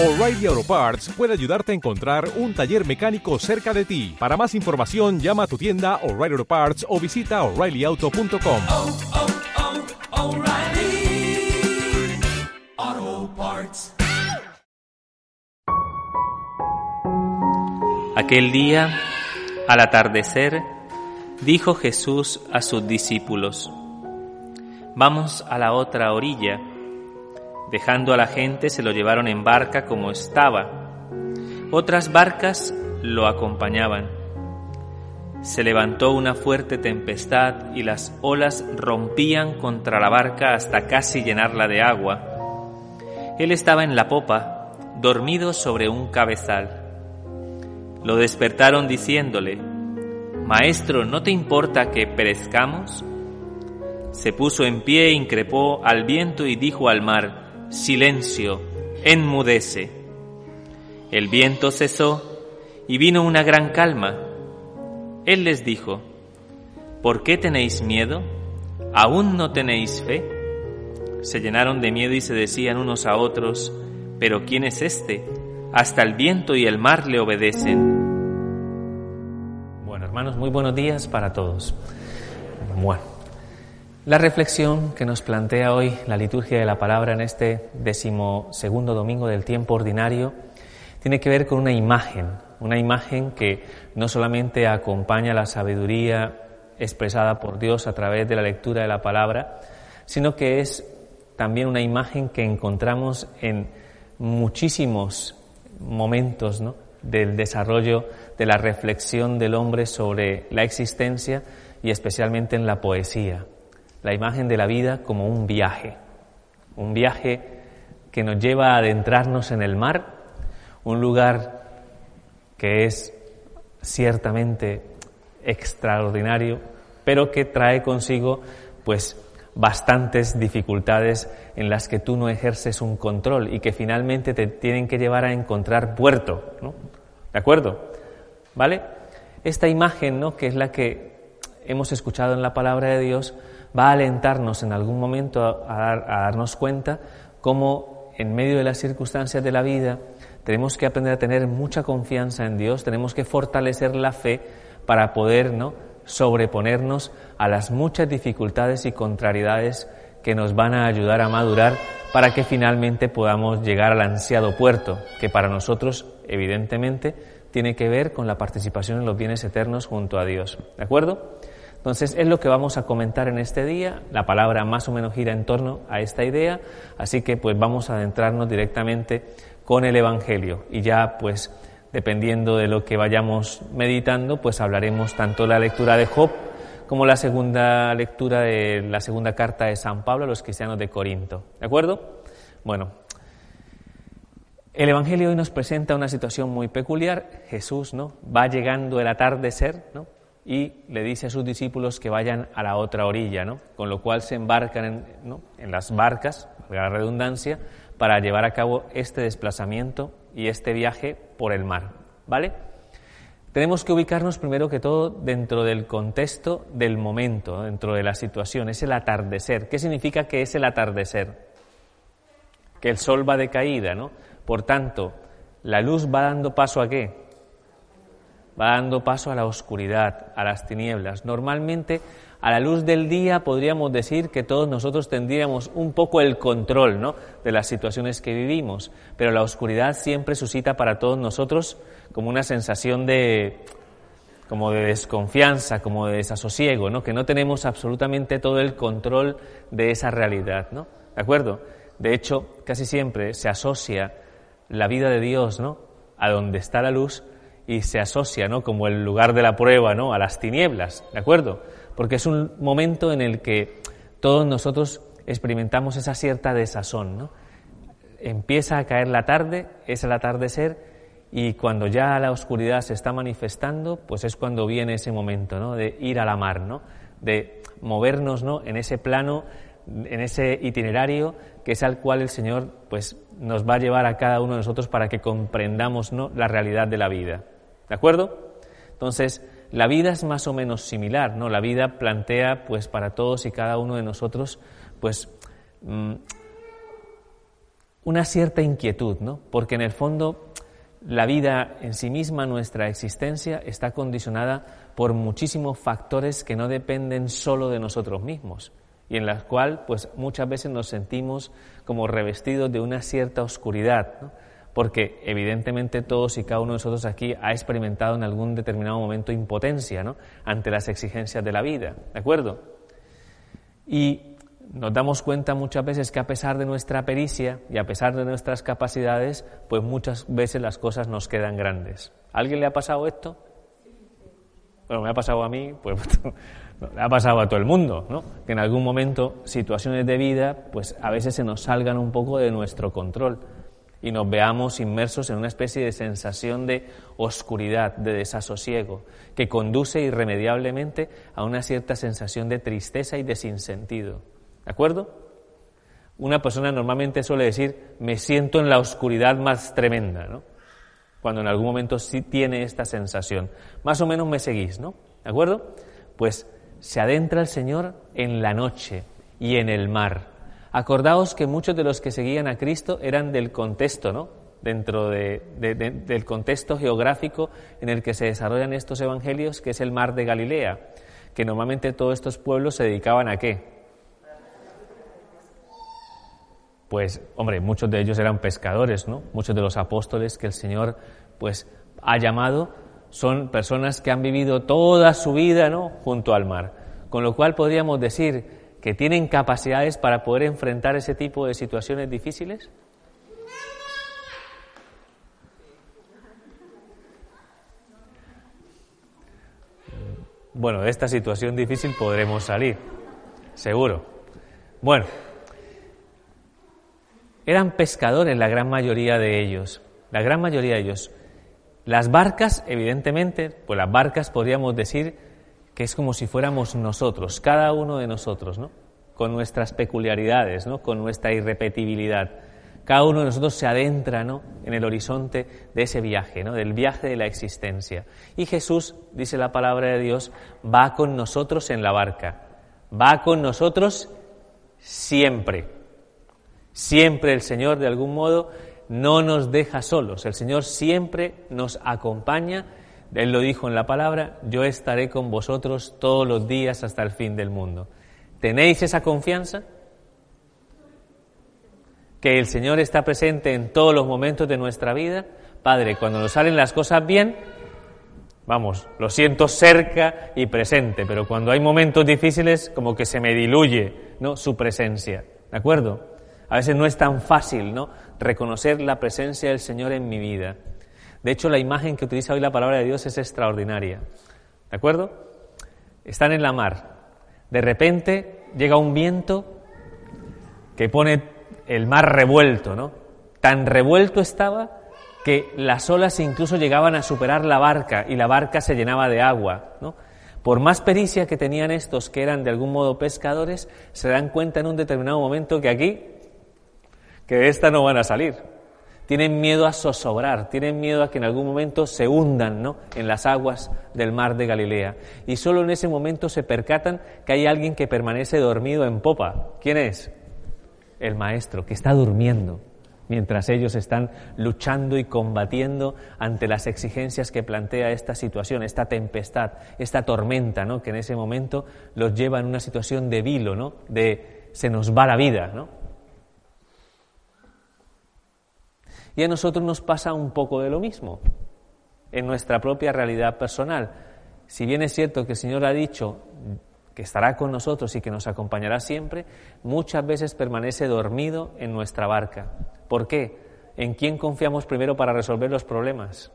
O'Reilly Auto Parts puede ayudarte a encontrar un taller mecánico cerca de ti. Para más información, llama a tu tienda O'Reilly Auto Parts o visita oreillyauto.com. oh, oh, O'Reilly Auto Parts. Aquel día, al atardecer, dijo Jesús a sus discípulos, Vamos a la otra orilla. Dejando a la gente se lo llevaron en barca como estaba. Otras barcas lo acompañaban. Se levantó una fuerte tempestad y las olas rompían contra la barca hasta casi llenarla de agua. Él estaba en la popa, dormido sobre un cabezal. Lo despertaron diciéndole, Maestro, ¿no te importa que perezcamos? Se puso en pie, increpó al viento y dijo al mar, Silencio, enmudece. El viento cesó y vino una gran calma. Él les dijo, ¿por qué tenéis miedo? ¿Aún no tenéis fe? Se llenaron de miedo y se decían unos a otros, ¿pero quién es este? Hasta el viento y el mar le obedecen. Bueno, hermanos, muy buenos días para todos. Bueno, la reflexión que nos plantea hoy la liturgia de la palabra en este decimosegundo domingo del tiempo ordinario tiene que ver con una imagen, una imagen que no solamente acompaña la sabiduría expresada por Dios a través de la lectura de la palabra, sino que es también una imagen que encontramos en muchísimos momentos del desarrollo de la reflexión del hombre sobre la existencia y especialmente en la poesía. La imagen de la vida como un viaje, un viaje que nos lleva a adentrarnos en el mar, un lugar que es ciertamente extraordinario, pero que trae consigo pues bastantes dificultades en las que tú no ejerces un control y que finalmente te tienen que llevar a encontrar puerto, ¿no? ¿De acuerdo? ¿Vale? Esta imagen, ¿no? que es la que hemos escuchado en la palabra de Dios, va a alentarnos en algún momento a, a, dar, a darnos cuenta cómo en medio de las circunstancias de la vida tenemos que aprender a tener mucha confianza en Dios, tenemos que fortalecer la fe para poder ¿no? sobreponernos a las muchas dificultades y contrariedades que nos van a ayudar a madurar para que finalmente podamos llegar al ansiado puerto, que para nosotros, evidentemente, tiene que ver con la participación en los bienes eternos junto a Dios. ¿De acuerdo? Entonces es lo que vamos a comentar en este día. La palabra más o menos gira en torno a esta idea, así que pues vamos a adentrarnos directamente con el Evangelio y ya pues dependiendo de lo que vayamos meditando, pues hablaremos tanto la lectura de Job como la segunda lectura de la segunda carta de San Pablo a los cristianos de Corinto. ¿De acuerdo? Bueno, el Evangelio hoy nos presenta una situación muy peculiar. Jesús, ¿no? Va llegando el atardecer, ¿no? Y le dice a sus discípulos que vayan a la otra orilla, ¿no? Con lo cual se embarcan en, las barcas, la redundancia, para llevar a cabo este desplazamiento y este viaje por el mar, ¿vale? Tenemos que ubicarnos primero que todo dentro del contexto del momento, dentro de la situación, es el atardecer. ¿Qué significa que es el atardecer? Que el sol va de caída, ¿no? Por tanto, la luz va dando paso a qué? Va dando paso a la oscuridad, a las tinieblas. Normalmente, a la luz del día podríamos decir que todos nosotros tendríamos un poco el control ¿no? de las situaciones que vivimos, pero la oscuridad siempre suscita para todos nosotros como una sensación de como de desconfianza, como de desasosiego, ¿no? que no tenemos absolutamente todo el control de esa realidad, ¿no? ¿De acuerdo? De hecho, casi siempre se asocia la vida de Dios, ¿no? a donde está la luz y se asocia, ¿no? como el lugar de la prueba, ¿no? a las tinieblas, ¿de acuerdo? porque es un momento en el que todos nosotros experimentamos esa cierta desazón. ¿no? Empieza a caer la tarde, es el atardecer, y cuando ya la oscuridad se está manifestando, pues es cuando viene ese momento ¿no? de ir a la mar, ¿no? de movernos ¿no? en ese plano, en ese itinerario que es al cual el Señor pues, nos va a llevar a cada uno de nosotros para que comprendamos ¿no? la realidad de la vida. ¿De acuerdo? Entonces, la vida es más o menos similar, ¿no? La vida plantea, pues, para todos y cada uno de nosotros, pues, una cierta inquietud, ¿no? Porque en el fondo la vida en sí misma, nuestra existencia, está condicionada por muchísimos factores que no dependen solo de nosotros mismos y en las cuales pues muchas veces nos sentimos como revestidos de una cierta oscuridad, ¿no? Porque evidentemente todos y cada uno de nosotros aquí ha experimentado en algún determinado momento impotencia ¿no? ante las exigencias de la vida, ¿de acuerdo? Y nos damos cuenta muchas veces que a pesar de nuestra pericia y a pesar de nuestras capacidades, pues muchas veces las cosas nos quedan grandes. ¿A alguien le ha pasado esto? Bueno, me ha pasado a mí, pues le ha pasado a todo el mundo, ¿no? Que en algún momento situaciones de vida, pues a veces se nos salgan un poco de nuestro control y nos veamos inmersos en una especie de sensación de oscuridad, de desasosiego, que conduce irremediablemente a una cierta sensación de tristeza y de sinsentido. ¿De acuerdo? Una persona normalmente suele decir, me siento en la oscuridad más tremenda, ¿no? Cuando en algún momento sí tiene esta sensación. Más o menos me seguís, ¿no? ¿De acuerdo? Pues se adentra el Señor en la noche y en el mar Acordaos que muchos de los que seguían a Cristo eran del contexto, ¿no? Dentro del contexto geográfico en el que se desarrollan estos evangelios, que es el mar de Galilea, que normalmente todos estos pueblos se dedicaban a qué? Pues, hombre, muchos de ellos eran pescadores, ¿no? Muchos de los apóstoles que el Señor, pues, ha llamado son personas que han vivido toda su vida, ¿no? Junto al mar. Con lo cual podríamos decir que tienen capacidades para poder enfrentar ese tipo de situaciones difíciles? Bueno, de esta situación difícil podremos salir, seguro. Bueno, eran pescadores la gran mayoría de ellos, la gran mayoría de ellos. Las barcas, evidentemente, pues las barcas podríamos decir que es como si fuéramos nosotros, cada uno de nosotros, ¿no? con nuestras peculiaridades, ¿no? con nuestra irrepetibilidad. Cada uno de nosotros se adentra ¿no? en el horizonte de ese viaje, ¿no? del viaje de la existencia. Y Jesús, dice la palabra de Dios, va con nosotros en la barca, va con nosotros siempre. Siempre el Señor, de algún modo, no nos deja solos. El Señor siempre nos acompaña él lo dijo en la palabra, yo estaré con vosotros todos los días hasta el fin del mundo. ¿Tenéis esa confianza? Que el Señor está presente en todos los momentos de nuestra vida. Padre, cuando nos salen las cosas bien, vamos, lo siento cerca y presente, pero cuando hay momentos difíciles, como que se me diluye ¿no? su presencia. ¿De acuerdo? A veces no es tan fácil ¿no? reconocer la presencia del Señor en mi vida. De hecho, la imagen que utiliza hoy la palabra de Dios es extraordinaria. ¿De acuerdo? Están en la mar. De repente llega un viento que pone el mar revuelto, ¿no? Tan revuelto estaba que las olas incluso llegaban a superar la barca y la barca se llenaba de agua. Por más pericia que tenían estos que eran de algún modo pescadores, se dan cuenta en un determinado momento que aquí, que de esta no van a salir tienen miedo a zozobrar, tienen miedo a que en algún momento se hundan ¿no? en las aguas del mar de Galilea. Y solo en ese momento se percatan que hay alguien que permanece dormido en popa. ¿Quién es? El maestro, que está durmiendo mientras ellos están luchando y combatiendo ante las exigencias que plantea esta situación, esta tempestad, esta tormenta, ¿no? que en ese momento los lleva en una situación de vilo, ¿no? de se nos va la vida, ¿no? Y a nosotros nos pasa un poco de lo mismo en nuestra propia realidad personal. Si bien es cierto que el Señor ha dicho que estará con nosotros y que nos acompañará siempre, muchas veces permanece dormido en nuestra barca. ¿Por qué? ¿En quién confiamos primero para resolver los problemas?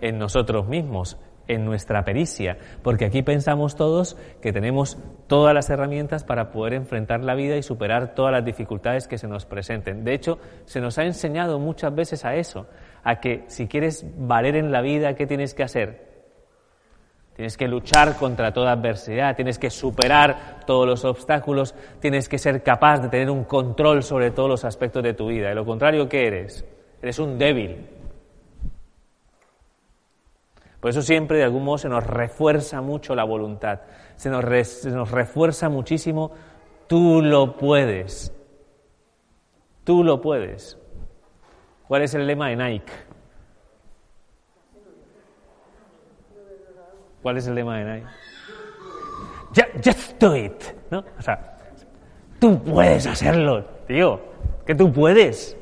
En nosotros mismos en nuestra pericia, porque aquí pensamos todos que tenemos todas las herramientas para poder enfrentar la vida y superar todas las dificultades que se nos presenten. De hecho, se nos ha enseñado muchas veces a eso, a que si quieres valer en la vida, ¿qué tienes que hacer? Tienes que luchar contra toda adversidad, tienes que superar todos los obstáculos, tienes que ser capaz de tener un control sobre todos los aspectos de tu vida. De lo contrario, ¿qué eres? Eres un débil, por eso siempre de algún modo se nos refuerza mucho la voluntad, se nos, refuerza muchísimo, tú lo puedes. Tú lo puedes. ¿Cuál es el lema de Nike? ¿Cuál es el lema de Nike? Just do it. ¿no? O sea, tú puedes hacerlo, tío, que tú puedes.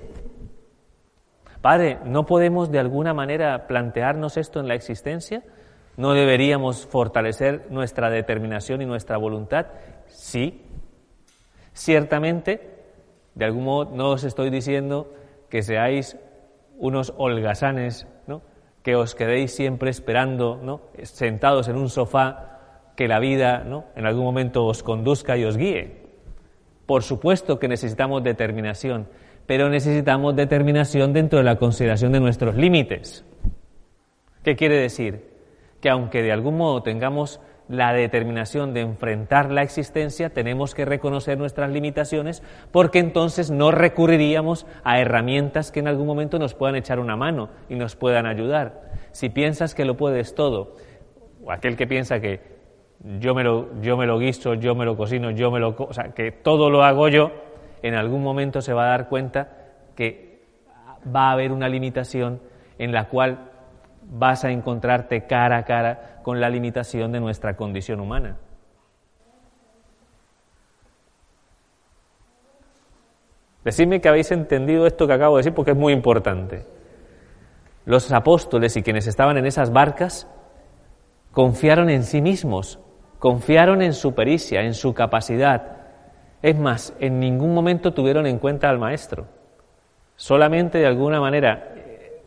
Padre, ¿no podemos de alguna manera plantearnos esto en la existencia? ¿No deberíamos fortalecer nuestra determinación y nuestra voluntad? Sí. Ciertamente, de algún modo no os estoy diciendo que seáis unos holgazanes, ¿no? que os quedéis siempre esperando, ¿no? sentados en un sofá, que la vida ¿no? en algún momento os conduzca y os guíe. Por supuesto que necesitamos determinación, pero necesitamos determinación dentro de la consideración de nuestros límites. ¿Qué quiere decir? Que aunque de algún modo tengamos la determinación de enfrentar la existencia, tenemos que reconocer nuestras limitaciones porque entonces no recurriríamos a herramientas que en algún momento nos puedan echar una mano y nos puedan ayudar. Si piensas que lo puedes todo, o aquel que piensa que yo me lo, yo me lo guiso, yo me lo cocino, yo me lo... O sea, que todo lo hago yo, en algún momento se va a dar cuenta que va a haber una limitación en la cual vas a encontrarte cara a cara con la limitación de nuestra condición humana. Decidme que habéis entendido esto que acabo de decir porque es muy importante. Los apóstoles y quienes estaban en esas barcas confiaron en sí mismos, confiaron en su pericia, en su capacidad, es más, en ningún momento tuvieron en cuenta al maestro. Solamente de alguna manera eh,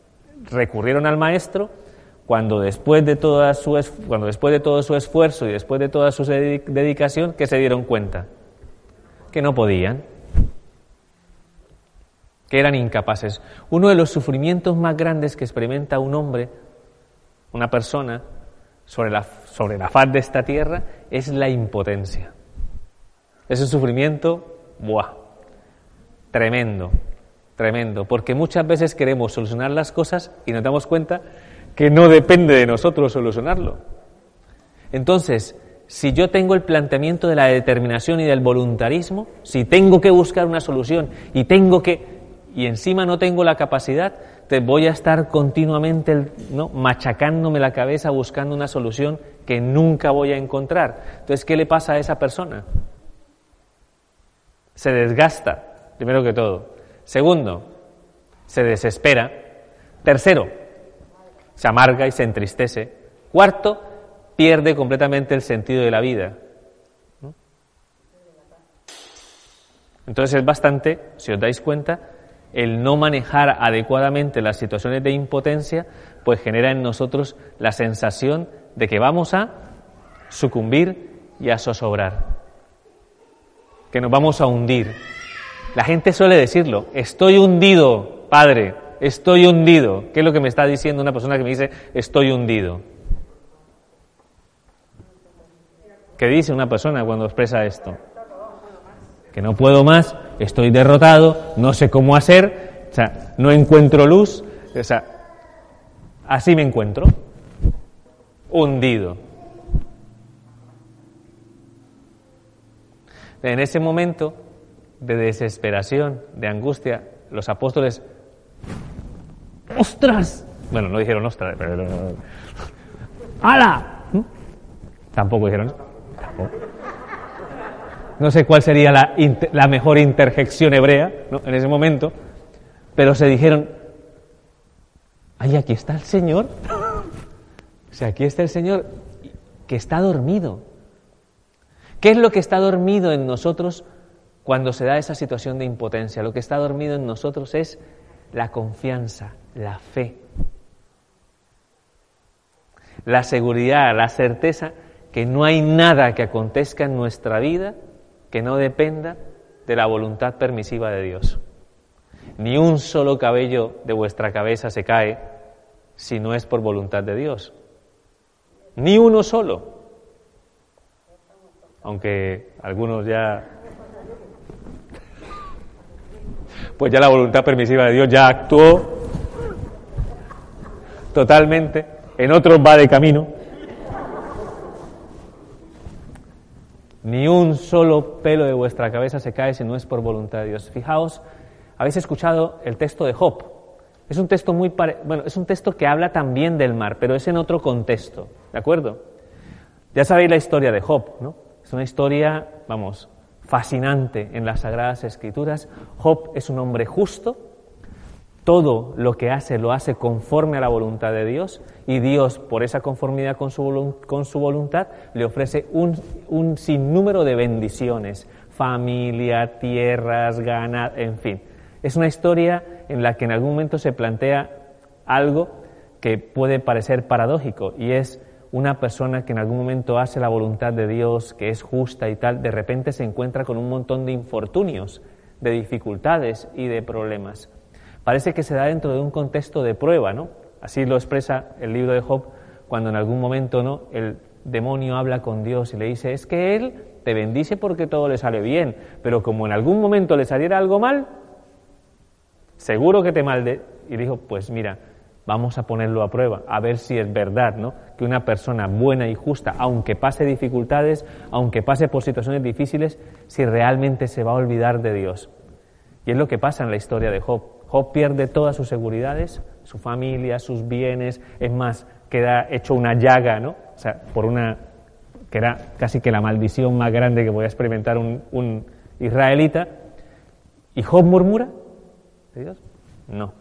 recurrieron al maestro cuando después de, toda su, cuando después de todo su esfuerzo y después de toda su dedicación, que se dieron cuenta que no podían, que eran incapaces. Uno de los sufrimientos más grandes que experimenta un hombre, una persona, sobre la, sobre la faz de esta tierra, es la impotencia. Es un sufrimiento, ¡buah! Tremendo, tremendo, porque muchas veces queremos solucionar las cosas y nos damos cuenta que no depende de nosotros solucionarlo. Entonces, si yo tengo el planteamiento de la determinación y del voluntarismo, si tengo que buscar una solución y tengo que y encima no tengo la capacidad, te voy a estar continuamente machacándome la cabeza buscando una solución que nunca voy a encontrar. Entonces, ¿qué le pasa a esa persona? Se desgasta, primero que todo. Segundo, se desespera. Tercero, se amarga y se entristece. Cuarto, pierde completamente el sentido de la vida. Entonces es bastante, si os dais cuenta, el no manejar adecuadamente las situaciones de impotencia, pues genera en nosotros la sensación de que vamos a sucumbir y a zozobrar que nos vamos a hundir. La gente suele decirlo, estoy hundido, Padre, estoy hundido. ¿Qué es lo que me está diciendo una persona que me dice, estoy hundido? ¿Qué dice una persona cuando expresa esto? Que no puedo más, estoy derrotado, no sé cómo hacer, o sea, no encuentro luz, o sea, así me encuentro, hundido. En ese momento de desesperación, de angustia, los apóstoles, ¡ostras! Bueno, no dijeron ostras, pero... ¡Hala! ¿Mm? Tampoco dijeron No sé cuál sería la, la mejor interjección hebrea en ese momento, pero se dijeron, ¡ay, aquí está el Señor! o sea, aquí está el Señor que está dormido. ¿Qué es lo que está dormido en nosotros cuando se da esa situación de impotencia? Lo que está dormido en nosotros es la confianza, la fe, la seguridad, la certeza que no hay nada que acontezca en nuestra vida que no dependa de la voluntad permisiva de Dios. Ni un solo cabello de vuestra cabeza se cae si no es por voluntad de Dios. Ni uno solo aunque algunos ya... Pues ya la voluntad permisiva de Dios ya actuó totalmente, en otros va de camino. Ni un solo pelo de vuestra cabeza se cae si no es por voluntad de Dios. Fijaos habéis escuchado el texto de Job. Es un texto muy bueno, es un texto que habla también del mar, pero es en otro contexto, ¿de acuerdo? Ya sabéis la historia de Job, ¿no? Es una historia, vamos, fascinante en las Sagradas Escrituras. Job es un hombre justo, todo lo que hace lo hace conforme a la voluntad de Dios y Dios, por esa conformidad con su, con su voluntad, le ofrece un, un sinnúmero de bendiciones, familia, tierras, ganado, en fin. Es una historia en la que en algún momento se plantea algo que puede parecer paradójico y es una persona que en algún momento hace la voluntad de Dios, que es justa y tal, de repente se encuentra con un montón de infortunios, de dificultades y de problemas parece que se da dentro de un contexto de prueba, ¿no? Así lo expresa el libro de Job cuando en algún momento, ¿no? El demonio habla con Dios y le dice, es que él te bendice porque todo le sale bien, pero como en algún momento le saliera algo mal, seguro que te malde. Y dijo, pues mira, vamos a ponerlo a prueba, a ver si es verdad, ¿no? Que una persona buena y justa, aunque pase dificultades, aunque pase por situaciones difíciles, si realmente se va a olvidar de Dios. Y es lo que pasa en la historia de Job. Job pierde todas sus seguridades, su familia, sus bienes, es más, queda hecho una llaga, ¿no? O sea, por una, que era casi que la maldición más grande que podía experimentar un, un israelita. ¿Y Job murmura de Dios? No.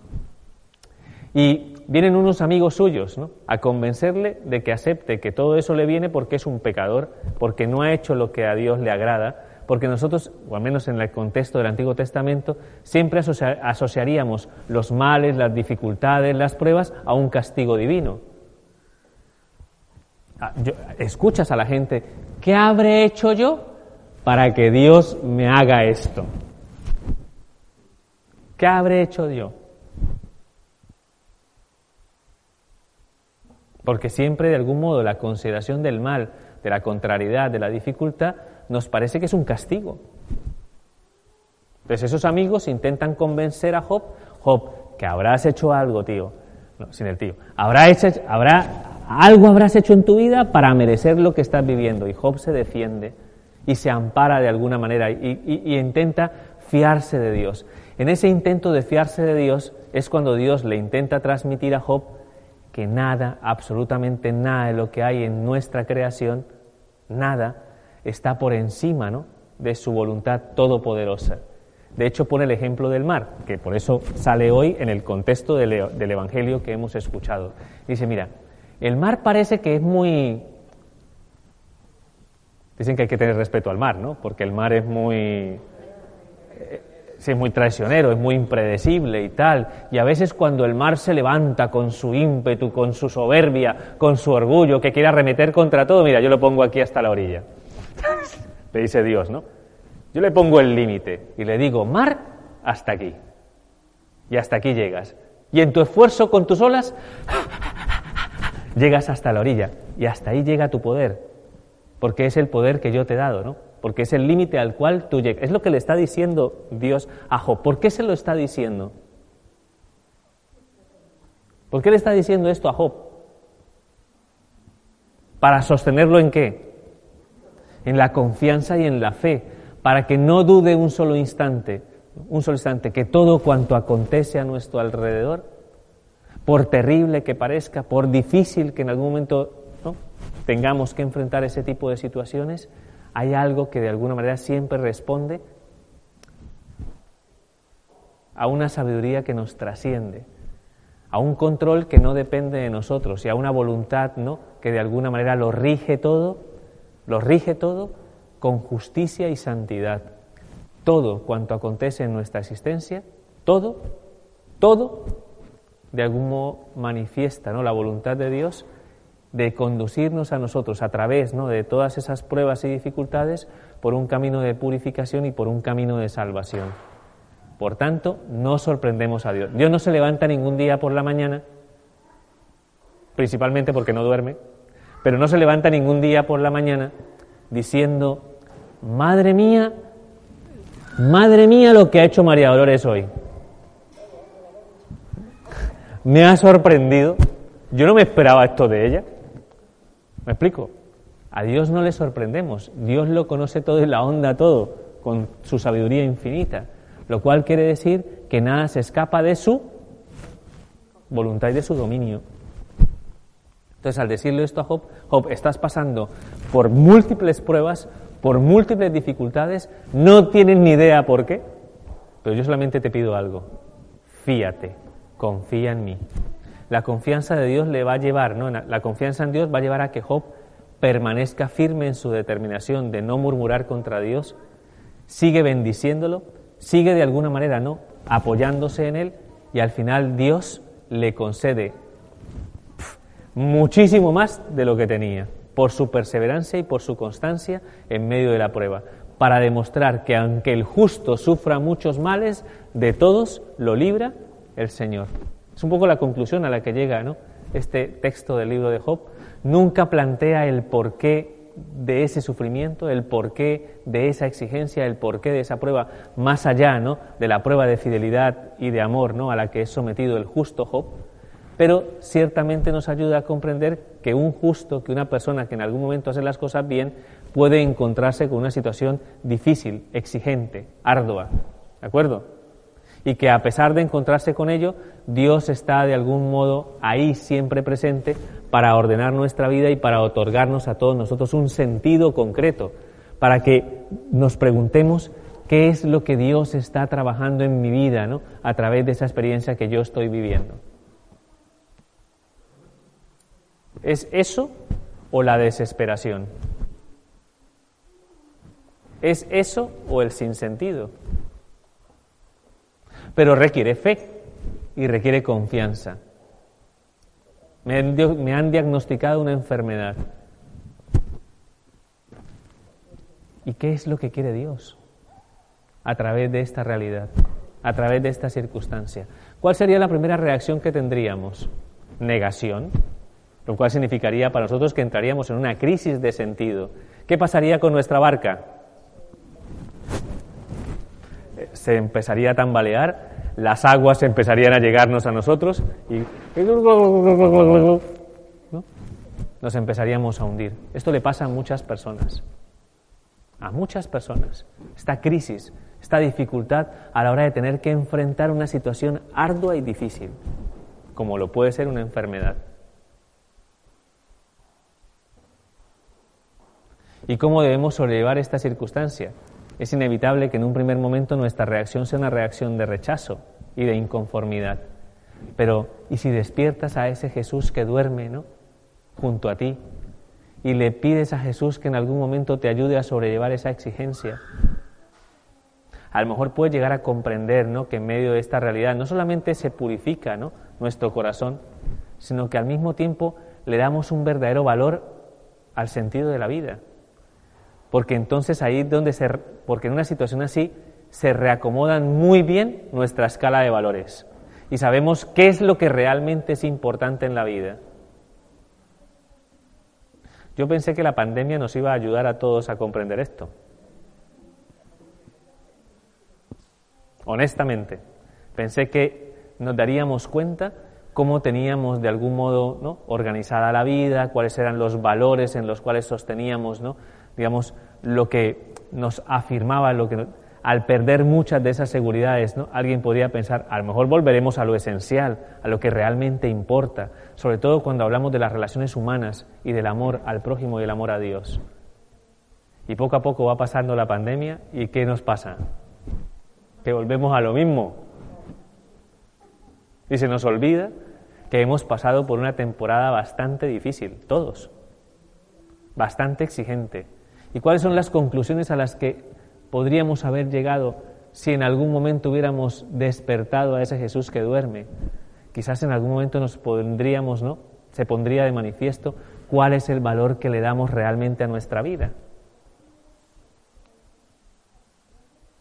Y vienen unos amigos suyos ¿no? a convencerle de que acepte que todo eso le viene porque es un pecador, porque no ha hecho lo que a Dios le agrada porque nosotros, o al menos en el contexto del Antiguo Testamento, siempre asociaríamos los males, las dificultades, las pruebas a un castigo divino. Ah, escuchas a la gente, ¿qué habré hecho yo para que Dios me haga esto? ¿Qué habré hecho yo? Porque siempre, de algún modo, la consideración del mal, de la contrariedad, de la dificultad, nos parece que es un castigo. Entonces esos amigos intentan convencer a Job, Job, que habrás hecho algo, tío. No, sin el tío. Habrá hecho, habrá, algo habrás hecho en tu vida para merecer lo que estás viviendo. Y Job se defiende y se ampara de alguna manera y, y intenta fiarse de Dios. En ese intento de fiarse de Dios es cuando Dios le intenta transmitir a Job que nada, absolutamente nada de lo que hay en nuestra creación, nada, está por encima ¿no? de su voluntad todopoderosa. De hecho, pone el ejemplo del mar, que por eso sale hoy en el contexto del, Evangelio que hemos escuchado. Dice, mira, el mar parece que es muy... Dicen que hay que tener respeto al mar, ¿no? Porque el mar es muy... Es muy traicionero, es muy impredecible y tal. Y a veces cuando el mar se levanta con su ímpetu, con su soberbia, con su orgullo, que quiere arremeter contra todo, mira, yo lo pongo aquí hasta la orilla. le dice Dios, ¿no? Yo le pongo el límite y le digo, mar, hasta aquí. Y hasta aquí llegas. Y en tu esfuerzo con tus olas, llegas hasta la orilla. Y hasta ahí llega tu poder. Porque es el poder que yo te he dado, ¿no? Porque es el límite al cual tú llegas. Es lo que le está diciendo Dios a Job. ¿Por qué se lo está diciendo? ¿Por qué le está diciendo esto a Job? ¿Para sostenerlo en qué? en la confianza y en la fe, para que no dude un solo instante, un solo instante, que todo cuanto acontece a nuestro alrededor, por terrible que parezca, por difícil que en algún momento tengamos que enfrentar ese tipo de situaciones, hay algo que de alguna manera siempre responde a una sabiduría que nos trasciende, a un control que no depende de nosotros y a una voluntad ¿no? que de alguna manera lo rige todo lo rige todo con justicia y santidad. Todo cuanto acontece en nuestra existencia, todo, todo, de algún modo manifiesta ¿no? la voluntad de Dios de conducirnos a nosotros a través ¿no? de todas esas pruebas y dificultades por un camino de purificación y por un camino de salvación. Por tanto, no sorprendemos a Dios. Dios no se levanta ningún día por la mañana, principalmente porque no duerme, pero no se levanta ningún día por la mañana diciendo, madre mía, madre mía lo que ha hecho María Dolores hoy. Me ha sorprendido. Yo no me esperaba esto de ella. ¿Me explico? A Dios no le sorprendemos. Dios lo conoce todo y la onda todo, con su sabiduría infinita. Lo cual quiere decir que nada se escapa de su voluntad y de su dominio. Entonces, al decirle esto a Job, Job, estás pasando por múltiples pruebas, por múltiples dificultades, no tienes ni idea por qué, pero yo solamente te pido algo, fíate, confía en mí. La confianza de Dios le va a llevar, ¿no? La confianza en Dios va a llevar a que Job permanezca firme en su determinación de no murmurar contra Dios, sigue bendiciéndolo, sigue de alguna manera, ¿no? apoyándose en él y al final Dios le concede muchísimo más de lo que tenía, por su perseverancia y por su constancia en medio de la prueba, para demostrar que aunque el justo sufra muchos males, de todos lo libra el Señor. Es un poco la conclusión a la que llega ¿no? este texto del libro de Job. Nunca plantea el porqué de ese sufrimiento, el porqué de esa exigencia, el porqué de esa prueba, más allá ¿no? de la prueba de fidelidad y de amor ¿no? a la que es sometido el justo Job, pero ciertamente nos ayuda a comprender que un justo, que una persona que en algún momento hace las cosas bien, puede encontrarse con una situación difícil, exigente, ardua. ¿De acuerdo? Y que a pesar de encontrarse con ello, Dios está de algún modo ahí siempre presente para ordenar nuestra vida y para otorgarnos a todos nosotros un sentido concreto, para que nos preguntemos qué es lo que Dios está trabajando en mi vida ¿no? a través de esa experiencia que yo estoy viviendo. ¿Es eso o la desesperación? ¿Es eso o el sinsentido? Pero requiere fe y requiere confianza. Me han, diagnosticado una enfermedad. ¿Y qué es lo que quiere Dios a través de esta realidad, a través de esta circunstancia? ¿Cuál sería la primera reacción que tendríamos? Negación, lo cual significaría para nosotros que entraríamos en una crisis de sentido. ¿Qué pasaría con nuestra barca? Se empezaría a tambalear, las aguas empezarían a llegarnos a nosotros y nos empezaríamos a hundir. Esto le pasa a muchas personas, a muchas personas. Esta crisis, esta dificultad a la hora de tener que enfrentar una situación ardua y difícil, como lo puede ser una enfermedad. ¿Y cómo debemos sobrellevar esta circunstancia? Es inevitable que en un primer momento nuestra reacción sea una reacción de rechazo y de inconformidad. Pero, ¿y si despiertas a ese Jesús que duerme, ¿no? junto a ti y le pides a Jesús que en algún momento te ayude a sobrellevar esa exigencia? A lo mejor puedes llegar a comprender ¿no? que en medio de esta realidad no solamente se purifica ¿no? nuestro corazón, sino que al mismo tiempo le damos un verdadero valor al sentido de la vida porque entonces ahí donde se, porque en una situación así se reacomodan muy bien nuestra escala de valores y sabemos qué es lo que realmente es importante en la vida. Yo pensé que la pandemia nos iba a ayudar a todos a comprender esto. Honestamente, pensé que nos daríamos cuenta cómo teníamos de algún modo organizada la vida, cuáles eran los valores en los cuales sosteníamos digamos, lo que nos afirmaba, lo que al perder muchas de esas seguridades, ¿no? alguien podría pensar, a lo mejor volveremos a lo esencial, a lo que realmente importa, sobre todo cuando hablamos de las relaciones humanas y del amor al prójimo y el amor a Dios. Y poco a poco va pasando la pandemia y ¿qué nos pasa? Que volvemos a lo mismo. Y se nos olvida que hemos pasado por una temporada bastante difícil, todos, bastante exigente, ¿Y cuáles son las conclusiones a las que podríamos haber llegado si en algún momento hubiéramos despertado a ese Jesús que duerme? Quizás en algún momento nos pondríamos, ¿no? Se pondría de manifiesto cuál es el valor que le damos realmente a nuestra vida.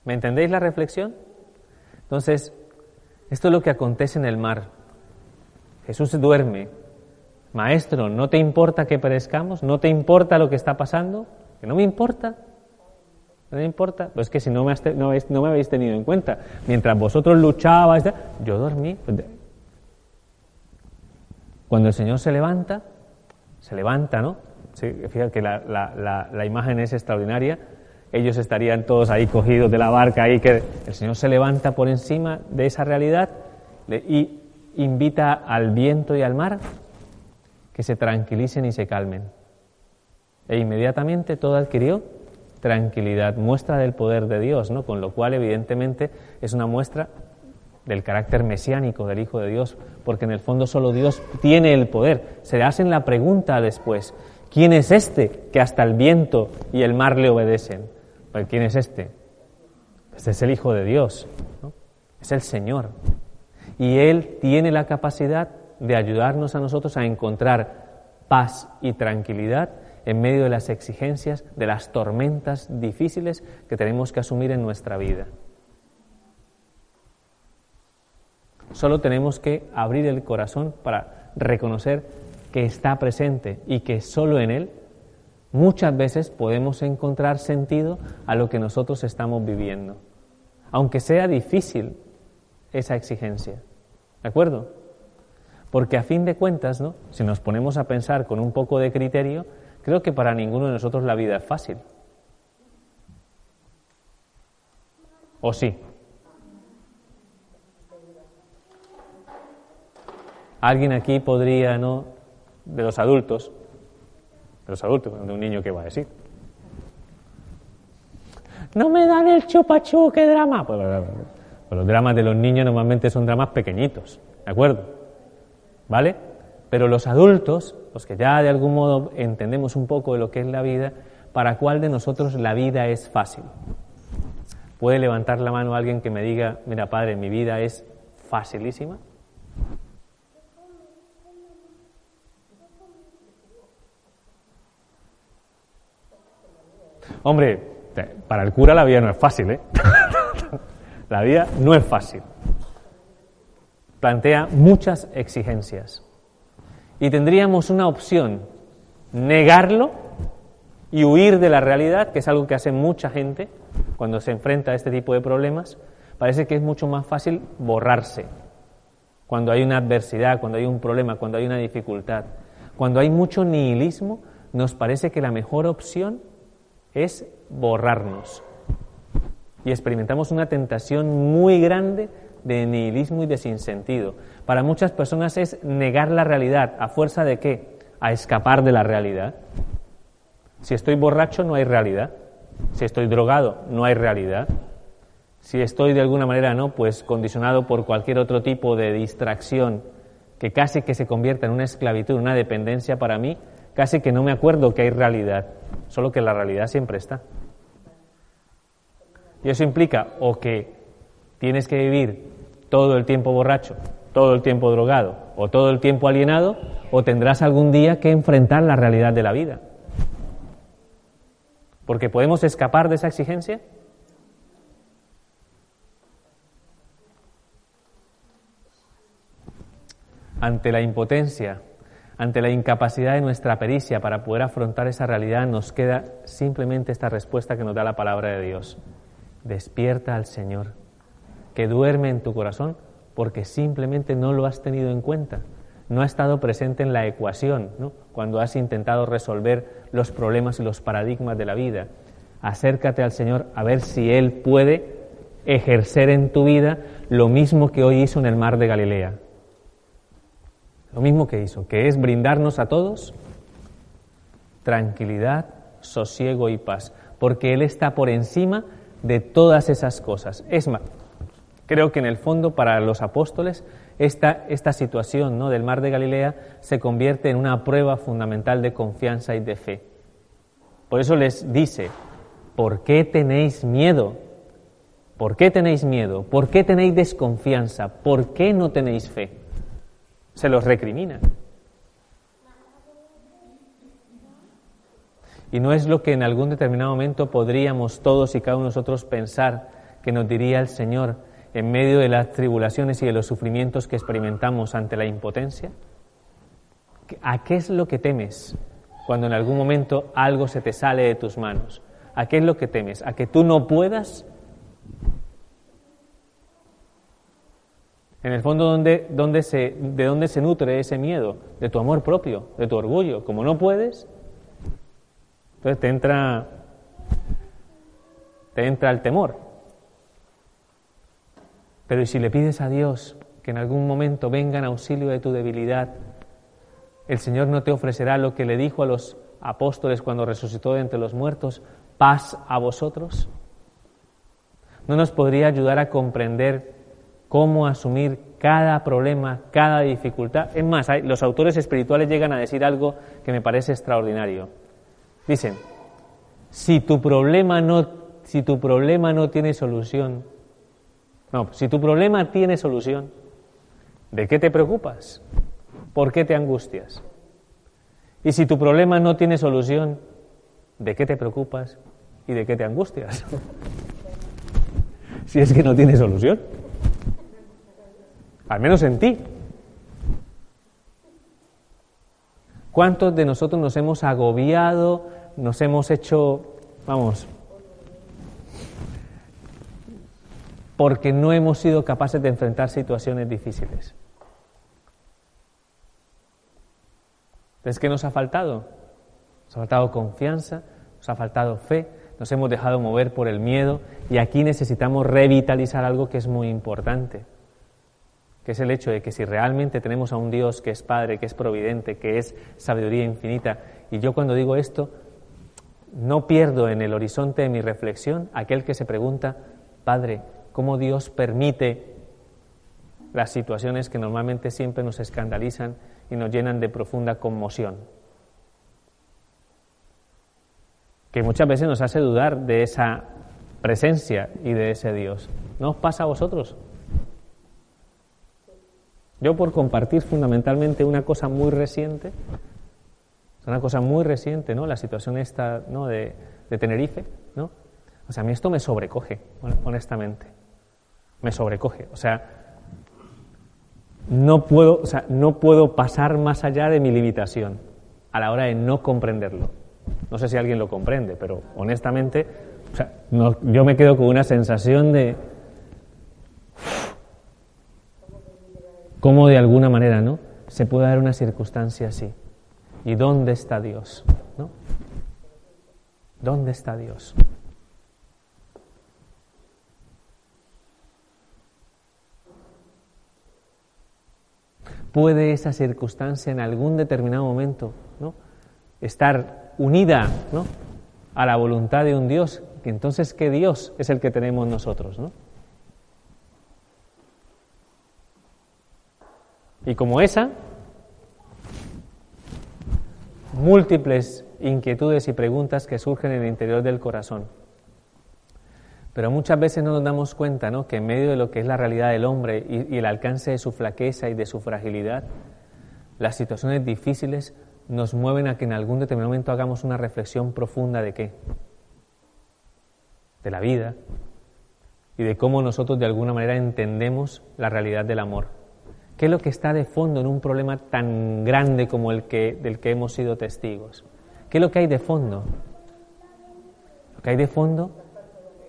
¿Me entendéis la reflexión? Entonces, esto es lo que acontece en el mar. Jesús duerme. Maestro, ¿no te importa que perezcamos? ¿No te importa lo que está pasando? que no me importa, no me importa, pues que si no me, habéis tenido en cuenta, mientras vosotros luchabais, yo dormí. Cuando el Señor se levanta, se levanta, ¿no? fíjate que la, la, la, imagen es extraordinaria. ellos estarían todos ahí cogidos de la barca, ahí que el Señor se levanta por encima de esa realidad y invita al viento y al mar que se tranquilicen y se calmen. E inmediatamente todo adquirió tranquilidad, muestra del poder de Dios, ¿no? Con lo cual, evidentemente, es una muestra del carácter mesiánico del Hijo de Dios, porque en el fondo solo Dios tiene el poder. Se hacen la pregunta después, ¿quién es este que hasta el viento y el mar le obedecen? Pues, ¿Quién es este? Este es el Hijo de Dios, es el Señor. Y Él tiene la capacidad de ayudarnos a nosotros a encontrar paz y tranquilidad en medio de las exigencias, de las tormentas difíciles que tenemos que asumir en nuestra vida. Solo tenemos que abrir el corazón para reconocer que está presente y que solo en Él muchas veces podemos encontrar sentido a lo que nosotros estamos viviendo, aunque sea difícil esa exigencia. ¿De acuerdo? Porque a fin de cuentas, ¿no? si nos ponemos a pensar con un poco de criterio, creo que para ninguno de nosotros la vida es fácil. ¿O sí? Alguien aquí podría, ¿no? De los adultos, de los adultos, de un niño, ¿qué va a decir? No me dan el chupachú, qué drama. Pues, pues, los dramas de los niños normalmente son dramas pequeñitos, ¿de acuerdo? ¿Vale? Pero los adultos, los que ya de algún modo entendemos un poco de lo que es la vida, ¿para cuál de nosotros la vida es fácil? ¿Puede levantar la mano alguien que me diga, mira padre, mi vida es facilísima? Hombre, para el cura la vida no es fácil, ¿eh? la vida no es fácil. Plantea muchas exigencias. Y tendríamos una opción, negarlo y huir de la realidad, que es algo que hace mucha gente cuando se enfrenta a este tipo de problemas. Parece que es mucho más fácil borrarse cuando hay una adversidad, cuando hay un problema, cuando hay una dificultad. Cuando hay mucho nihilismo, nos parece que la mejor opción es borrarnos. Y experimentamos una tentación muy grande de nihilismo y de sinsentido. Para muchas personas es negar la realidad. ¿A fuerza de qué? A escapar de la realidad. Si estoy borracho no hay realidad. Si estoy drogado no hay realidad. Si estoy de alguna manera no, pues condicionado por cualquier otro tipo de distracción que casi que se convierta en una esclavitud, una dependencia para mí, casi que no me acuerdo que hay realidad, solo que la realidad siempre está. Y eso implica o que tienes que vivir todo el tiempo borracho, todo el tiempo drogado o todo el tiempo alienado, o tendrás algún día que enfrentar la realidad de la vida. Porque podemos escapar de esa exigencia. Ante la impotencia ante la incapacidad de nuestra pericia para poder afrontar esa realidad, nos queda simplemente esta respuesta que nos da la palabra de Dios. Despierta al Señor, que duerme en tu corazón porque simplemente no lo has tenido en cuenta. No ha estado presente en la ecuación, ¿no? cuando has intentado resolver los problemas y los paradigmas de la vida. Acércate al Señor a ver si Él puede ejercer en tu vida lo mismo que hoy hizo en el mar de Galilea lo mismo que hizo, que es brindarnos a todos tranquilidad, sosiego y paz, porque Él está por encima de todas esas cosas. Es más, creo que en el fondo para los apóstoles esta, esta situación ¿no? del mar de Galilea se convierte en una prueba fundamental de confianza y de fe. Por eso les dice, ¿por qué tenéis miedo? ¿Por qué tenéis miedo? ¿Por qué tenéis desconfianza? ¿Por qué no tenéis fe? se los recrimina. Y no es lo que en algún determinado momento podríamos todos y cada uno de nosotros pensar que nos diría el Señor en medio de las tribulaciones y de los sufrimientos que experimentamos ante la impotencia. ¿A qué es lo que temes cuando en algún momento algo se te sale de tus manos? ¿A qué es lo que temes? ¿A que tú no puedas En el fondo, ¿dónde, dónde se, ¿de dónde se nutre ese miedo? De tu amor propio, de tu orgullo. Como no puedes, entonces te entra te entra el temor. Pero ¿y si le pides a Dios que en algún momento venga en auxilio de tu debilidad? El Señor no te ofrecerá lo que le dijo a los apóstoles cuando resucitó de entre los muertos, paz a vosotros. ¿No nos podría ayudar a comprender cómo asumir cada problema, cada dificultad? Es más, los autores espirituales llegan a decir algo que me parece extraordinario. Dicen, si tu problema no, si tu problema no tiene solución, no, si tu problema tiene solución, ¿de qué te preocupas? ¿Por qué te angustias? Y si tu problema no tiene solución, ¿de qué te preocupas y de qué te angustias? si es que no tiene solución. Al menos en ti. ¿Cuántos de nosotros nos hemos agobiado, nos hemos hecho, vamos, porque no hemos sido capaces de enfrentar situaciones difíciles? ¿Es que nos ha faltado? Nos ha faltado confianza, nos ha faltado fe, nos hemos dejado mover por el miedo y aquí necesitamos revitalizar algo que es muy importante, que es el hecho de que si realmente tenemos a un Dios que es Padre, que es providente, que es sabiduría infinita, y yo cuando digo esto, no pierdo en el horizonte de mi reflexión aquel que se pregunta, Padre, ¿cómo Dios permite las situaciones que normalmente siempre nos escandalizan y nos llenan de profunda conmoción? Que muchas veces nos hace dudar de esa presencia y de ese Dios. ¿No os pasa a vosotros? Yo por compartir fundamentalmente una cosa muy reciente, una cosa muy reciente, ¿no? La situación esta, de Tenerife, ¿no? O sea, a mí esto me sobrecoge, honestamente. Me sobrecoge. O sea, no puedo, o sea, no puedo pasar más allá de mi limitación a la hora de no comprenderlo. No sé si alguien lo comprende, pero honestamente, o sea, yo me quedo con una sensación de cómo de alguna manera, ¿no? Se puede dar una circunstancia así. ¿Y dónde está Dios? ¿No? ¿Dónde está Dios? ¿Puede esa circunstancia en algún determinado momento ¿no? estar unida ¿no? a la voluntad de un Dios? Entonces, ¿qué Dios es el que tenemos nosotros? ¿no? Y como esa, múltiples inquietudes y preguntas que surgen en el interior del corazón. Pero muchas veces no nos damos cuenta ¿no? que en medio de lo que es la realidad del hombre y, y el alcance de su flaqueza y de su fragilidad, las situaciones difíciles nos mueven a que en algún determinado momento hagamos una reflexión profunda de qué? De la vida y de cómo nosotros de alguna manera entendemos la realidad del amor. ¿Qué es lo que está de fondo en un problema tan grande como el que, del que hemos sido testigos? ¿Qué es lo que hay de fondo? Lo que hay de fondo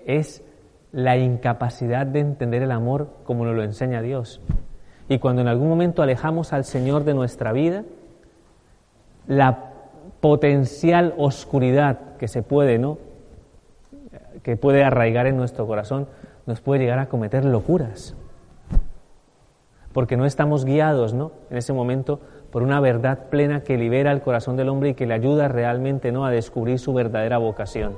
es la incapacidad de entender el amor como nos lo enseña Dios. Y cuando en algún momento alejamos al Señor de nuestra vida, la potencial oscuridad que se puede, ¿no? que puede arraigar en nuestro corazón, nos puede llegar a cometer locuras porque no estamos guiados ¿no? en ese momento por una verdad plena que libera el corazón del hombre y que le ayuda realmente ¿no? a descubrir su verdadera vocación.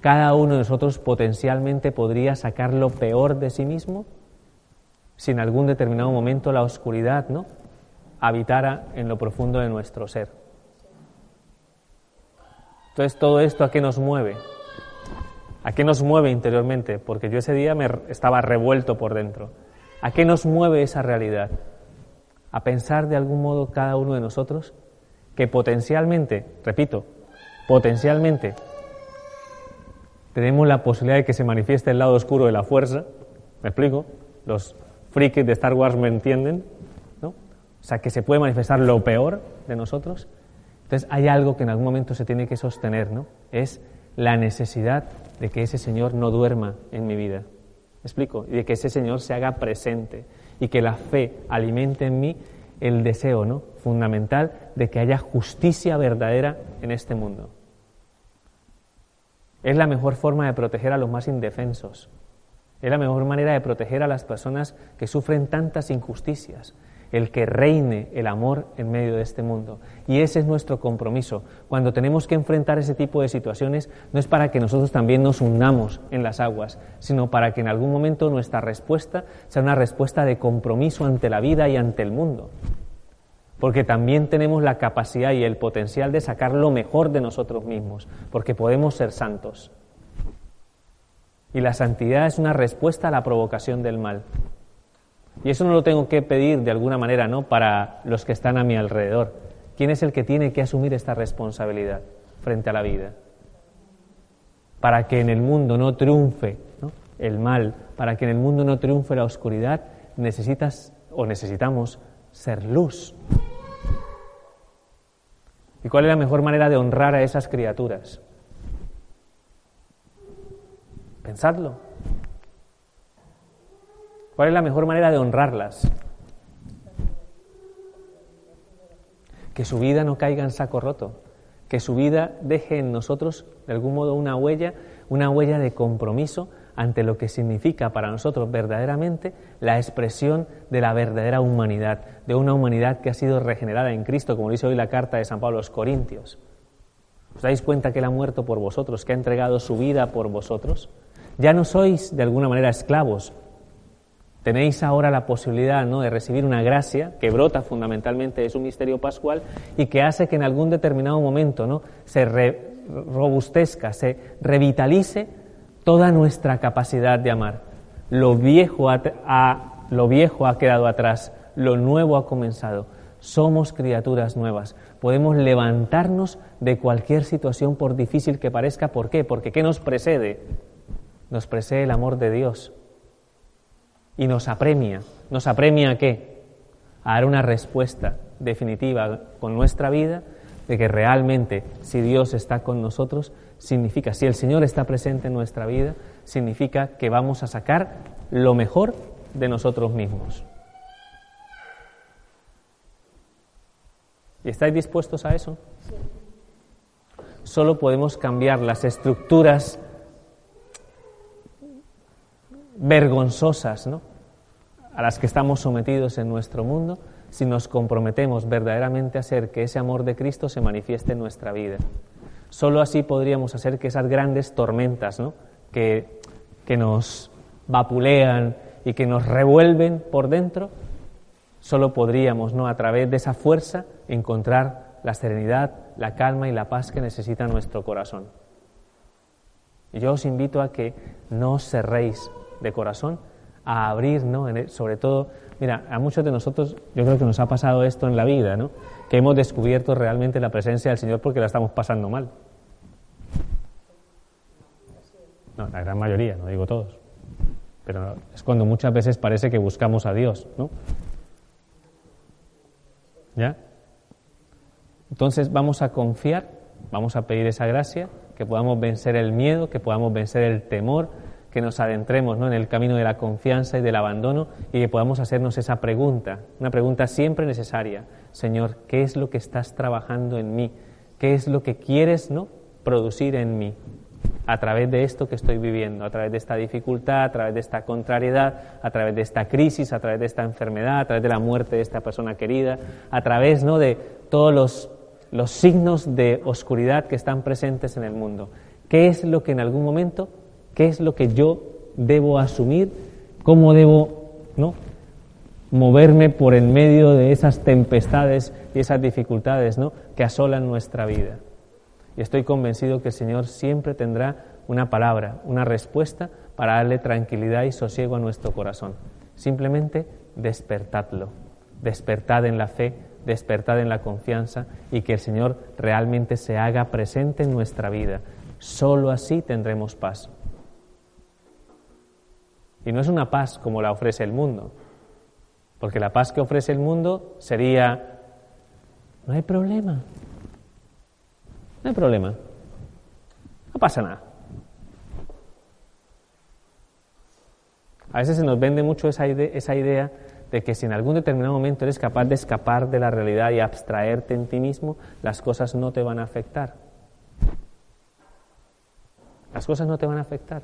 Cada uno de nosotros potencialmente podría sacar lo peor de sí mismo si en algún determinado momento la oscuridad ¿no? habitara en lo profundo de nuestro ser. Entonces, ¿todo esto a qué nos mueve? ¿A qué nos mueve interiormente? Porque yo ese día me estaba revuelto por dentro. ¿A qué nos mueve esa realidad? A pensar de algún modo cada uno de nosotros que potencialmente, repito, potencialmente tenemos la posibilidad de que se manifieste el lado oscuro de la fuerza. ¿Me explico? Los frikis de Star Wars me entienden, ¿no? O sea, que se puede manifestar lo peor de nosotros. Entonces hay algo que en algún momento se tiene que sostener, ¿no? Es la necesidad de que ese Señor no duerma en mi vida explico? Y de que ese Señor se haga presente y que la fe alimente en mí el deseo ¿no? fundamental de que haya justicia verdadera en este mundo. Es la mejor forma de proteger a los más indefensos. Es la mejor manera de proteger a las personas que sufren tantas injusticias el que reine el amor en medio de este mundo. Y ese es nuestro compromiso. Cuando tenemos que enfrentar ese tipo de situaciones, no es para que nosotros también nos hundamos en las aguas, sino para que en algún momento nuestra respuesta sea una respuesta de compromiso ante la vida y ante el mundo. Porque también tenemos la capacidad y el potencial de sacar lo mejor de nosotros mismos, porque podemos ser santos. Y la santidad es una respuesta a la provocación del mal. Y eso no lo tengo que pedir de alguna manera, ¿no? Para los que están a mi alrededor. ¿Quién es el que tiene que asumir esta responsabilidad frente a la vida? Para que en el mundo no triunfe el mal, para que en el mundo no triunfe la oscuridad, necesitas o necesitamos ser luz. ¿Y cuál es la mejor manera de honrar a esas criaturas? Pensadlo. ¿Cuál es la mejor manera de honrarlas? Que su vida no caiga en saco roto, que su vida deje en nosotros de algún modo una huella, una huella de compromiso ante lo que significa para nosotros verdaderamente la expresión de la verdadera humanidad, de una humanidad que ha sido regenerada en Cristo, como dice hoy la carta de San Pablo a los Corintios. ¿Os dais cuenta que Él ha muerto por vosotros, que ha entregado su vida por vosotros? Ya no sois de alguna manera esclavos, Tenéis ahora la posibilidad ¿no? de recibir una gracia que brota fundamentalmente de su misterio pascual y que hace que en algún determinado momento ¿no? se robustezca, se revitalice toda nuestra capacidad de amar. Lo viejo ha, lo viejo ha quedado atrás, lo nuevo ha comenzado. Somos criaturas nuevas. Podemos levantarnos de cualquier situación por difícil que parezca. ¿Por qué? Porque ¿qué nos precede? Nos precede el amor de Dios y nos apremia. ¿Nos apremia a qué? A dar una respuesta definitiva con nuestra vida de que realmente si Dios está con nosotros, significa, si el Señor está presente en nuestra vida, significa que vamos a sacar lo mejor de nosotros mismos. ¿Y estáis dispuestos a eso? Solo podemos cambiar las estructuras vergonzosas ¿no? a las que estamos sometidos en nuestro mundo si nos comprometemos verdaderamente a hacer que ese amor de Cristo se manifieste en nuestra vida. Solo así podríamos hacer que esas grandes tormentas ¿no? que, que nos vapulean y que nos revuelven por dentro, solo podríamos, ¿no? a través de esa fuerza, encontrar la serenidad, la calma y la paz que necesita nuestro corazón. Yo os invito a que no os cerréis de corazón a abrir, ¿no? sobre todo, mira, a muchos de nosotros yo creo que nos ha pasado esto en la vida, ¿no? Que hemos descubierto realmente la presencia del Señor porque la estamos pasando mal. No, la gran mayoría, no digo todos. Pero es cuando muchas veces parece que buscamos a Dios, ¿no? ¿Ya? Entonces vamos a confiar, vamos a pedir esa gracia, que podamos vencer el miedo, que podamos vencer el temor, que nos adentremos ¿no? en el camino de la confianza y del abandono y que podamos hacernos esa pregunta, una pregunta siempre necesaria. Señor, ¿qué es lo que estás trabajando en mí? ¿Qué es lo que quieres ¿no? producir en mí? a través de esto que estoy viviendo, a través de esta dificultad, a través de esta contrariedad, a través de esta crisis, a través de esta enfermedad, a través de la muerte de esta persona querida, a través ¿no? de todos los, los signos de oscuridad que están presentes en el mundo. ¿Qué es lo que en algún momento ¿Qué es lo que yo debo asumir? ¿Cómo debo moverme por en medio de esas tempestades y esas dificultades que asolan nuestra vida? Y estoy convencido que el Señor siempre tendrá una palabra, una respuesta para darle tranquilidad y sosiego a nuestro corazón. Simplemente despertadlo, despertad en la fe, despertad en la confianza y que el Señor realmente se haga presente en nuestra vida. Solo así tendremos paz. Y no es una paz como la ofrece el mundo, porque la paz que ofrece el mundo sería, no hay problema, no hay problema, no pasa nada. A veces se nos vende mucho esa esa idea de que si en algún determinado momento eres capaz de escapar de la realidad y abstraerte en ti mismo, las cosas no te van a afectar. Las cosas no te van a afectar.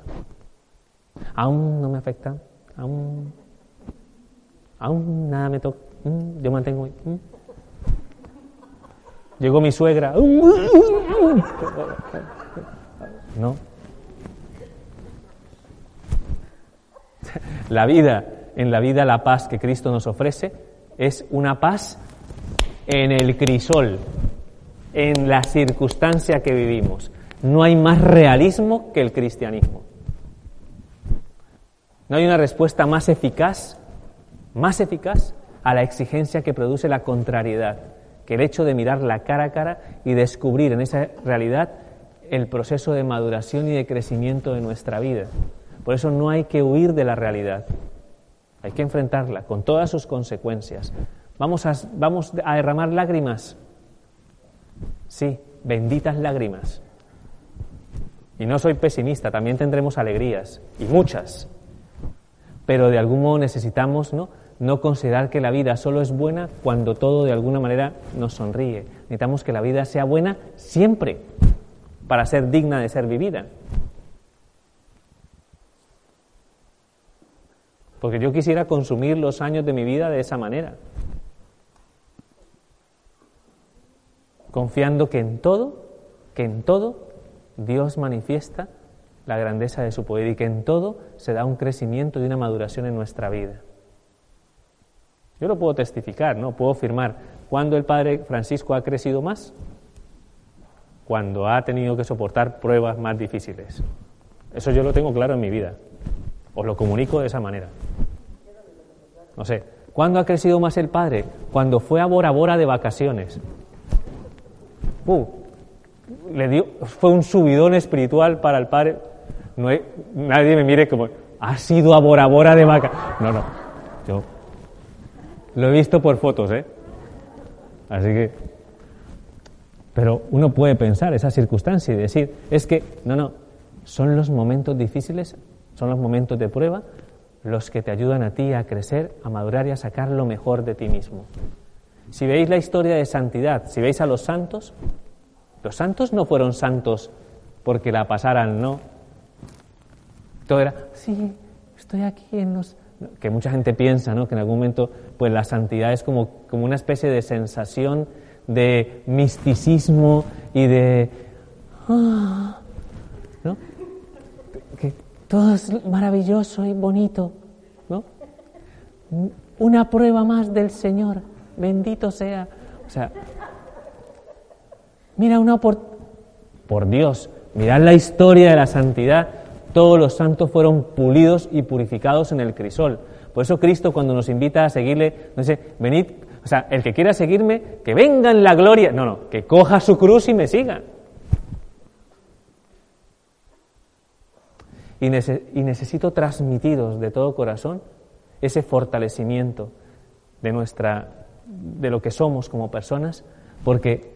Aún no me afectan. Aún, aún nada me toca. Mm, yo mantengo. Mm. Llegó mi suegra. No. La vida, en la vida la paz que Cristo nos ofrece es una paz en el crisol, en la circunstancia que vivimos. No hay más realismo que el cristianismo. No hay una respuesta más eficaz, más eficaz a la exigencia que produce la contrariedad, que el hecho de mirar la cara a cara y descubrir en esa realidad el proceso de maduración y de crecimiento de nuestra vida. Por eso no hay que huir de la realidad, hay que enfrentarla con todas sus consecuencias. Vamos a, vamos a derramar lágrimas, sí, benditas lágrimas. Y no soy pesimista, también tendremos alegrías, y muchas. Pero de algún modo necesitamos ¿no? no considerar que la vida solo es buena cuando todo de alguna manera nos sonríe. Necesitamos que la vida sea buena siempre para ser digna de ser vivida. Porque yo quisiera consumir los años de mi vida de esa manera. Confiando que en todo, que en todo Dios manifiesta la grandeza de su poder y que en todo se da un crecimiento y una maduración en nuestra vida. Yo lo puedo testificar, ¿no? Puedo afirmar. ¿Cuándo el Padre Francisco ha crecido más? Cuando ha tenido que soportar pruebas más difíciles. Eso yo lo tengo claro en mi vida. Os lo comunico de esa manera. No sé. ¿Cuándo ha crecido más el Padre? Cuando fue a Bora Bora de vacaciones. Uh, fue un subidón espiritual para el padre. No nadie me mire como, ha sido a de vaca. No, no. Yo lo he visto por fotos, ¿eh? Así que. Pero uno puede pensar esa circunstancia y decir, es que, no, no, son los momentos difíciles, son los momentos de prueba los que te ayudan a ti a crecer, a madurar y a sacar lo mejor de ti mismo. Si veis la historia de santidad, si veis a los santos, los santos no fueron santos porque la pasaran, no. Todo era, sí, estoy aquí en los... Que mucha gente piensa, ¿no? Que en algún momento, pues la santidad es como, como una especie de sensación de misticismo y de... Ah, ¿No? Que todo es maravilloso y bonito, ¿no? Una prueba más del Señor, bendito sea. O sea, Mira una por... por Dios, mirad la historia de la santidad. Todos los santos fueron pulidos y purificados en el crisol. Por eso Cristo cuando nos invita a seguirle, nos dice, venid, o sea, el que quiera seguirme, que venga en la gloria. No, no, que coja su cruz y me siga. Y, y necesito transmitiros de todo corazón ese fortalecimiento de nuestra, de lo que somos como personas, porque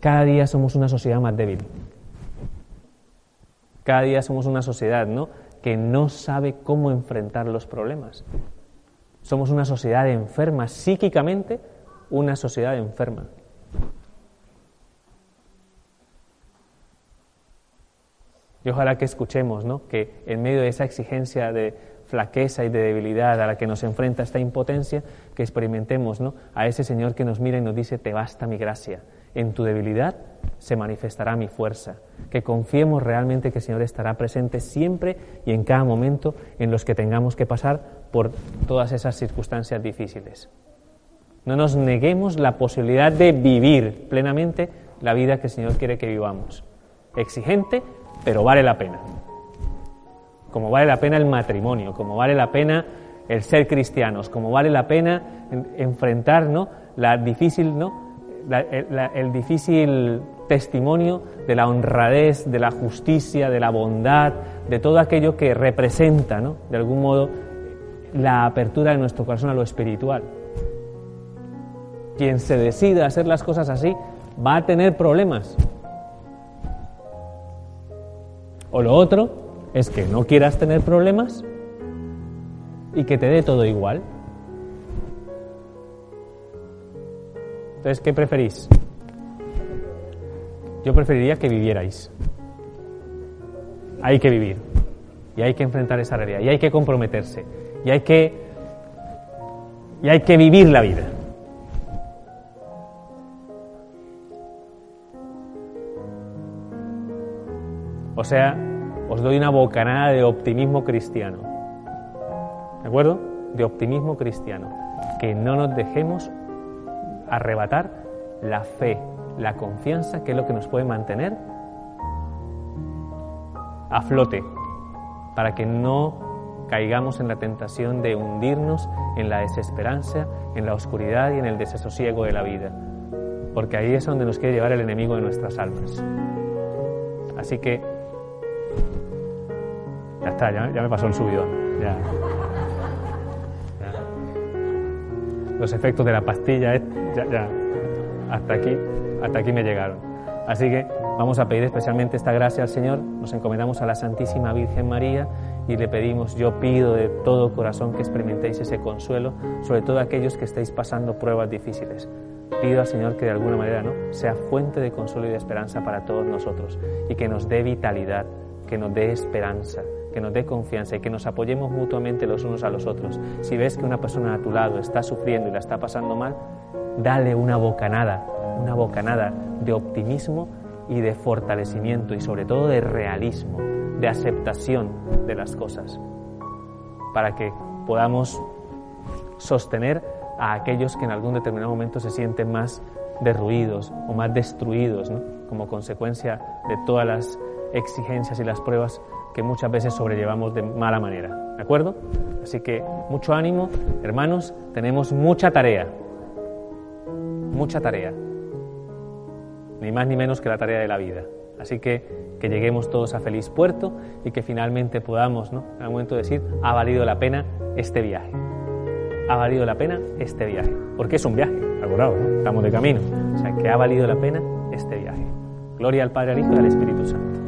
cada día somos una sociedad más débil. Cada día somos una sociedad ¿no? que no sabe cómo enfrentar los problemas. Somos una sociedad enferma, psíquicamente una sociedad enferma. Y ojalá que escuchemos ¿no? que en medio de esa exigencia de flaqueza y de debilidad a la que nos enfrenta esta impotencia, que experimentemos ¿no? a ese Señor que nos mira y nos dice, te basta mi gracia, en tu debilidad se manifestará mi fuerza. Que confiemos realmente que el Señor estará presente siempre y en cada momento en los que tengamos que pasar por todas esas circunstancias difíciles. No nos neguemos la posibilidad de vivir plenamente la vida que el Señor quiere que vivamos. Exigente, pero vale la pena. Como vale la pena el matrimonio, como vale la pena el ser cristianos, como vale la pena enfrentar la difícil ¿no? El difícil testimonio de la honradez, de la justicia, de la bondad, de todo aquello que representa, ¿no? de algún modo, la apertura de nuestro corazón a lo espiritual. Quien se decida a hacer las cosas así va a tener problemas. O lo otro es que no quieras tener problemas y que te dé todo igual. Entonces, ¿qué preferís? Yo preferiría que vivierais. hay que vivir. Y hay que enfrentar esa realidad. Y hay que comprometerse. Y hay que, y hay que vivir la vida. O sea, os doy una bocanada de optimismo cristiano. ¿De acuerdo? De optimismo cristiano. Que no nos dejemos arrebatar la fe, la confianza, que es lo que nos puede mantener a flote, para que no caigamos en la tentación de hundirnos en la desesperanza, en la oscuridad y en el desasosiego de la vida, porque ahí es donde nos quiere llevar el enemigo de nuestras almas. Así que ya está, ya, me pasó el subidón. Ya. Los efectos de la pastilla, ya, ya, hasta aquí, hasta aquí me llegaron. Así que vamos a pedir especialmente esta gracia al Señor, nos encomendamos a la Santísima Virgen María y le pedimos, yo pido de todo corazón que experimentéis ese consuelo, sobre todo aquellos que estáis pasando pruebas difíciles. Pido al Señor que de alguna manera ¿no? sea fuente de consuelo y de esperanza para todos nosotros y que nos dé vitalidad, que nos dé esperanza, que nos dé confianza y que nos apoyemos mutuamente los unos a los otros. Si ves que una persona a tu lado está sufriendo y la está pasando mal, dale una bocanada, una bocanada de optimismo y de fortalecimiento y sobre todo de realismo, de aceptación de las cosas, para que podamos sostener a aquellos que en algún determinado momento se sienten más derruidos o más destruidos, como consecuencia de todas las exigencias y las pruebas que muchas veces sobrellevamos de mala manera. ¿De acuerdo? Así que mucho ánimo, hermanos, tenemos mucha tarea, mucha tarea, ni más ni menos que la tarea de la vida. Así que que lleguemos todos a feliz puerto y que finalmente podamos, ¿no? En algún momento decir, ha valido la pena este viaje. Ha valido la pena este viaje. Porque es un viaje, acordado, ¿no? Estamos de camino. O sea, que ha valido la pena este viaje. Gloria al Padre, al Hijo y al Espíritu Santo.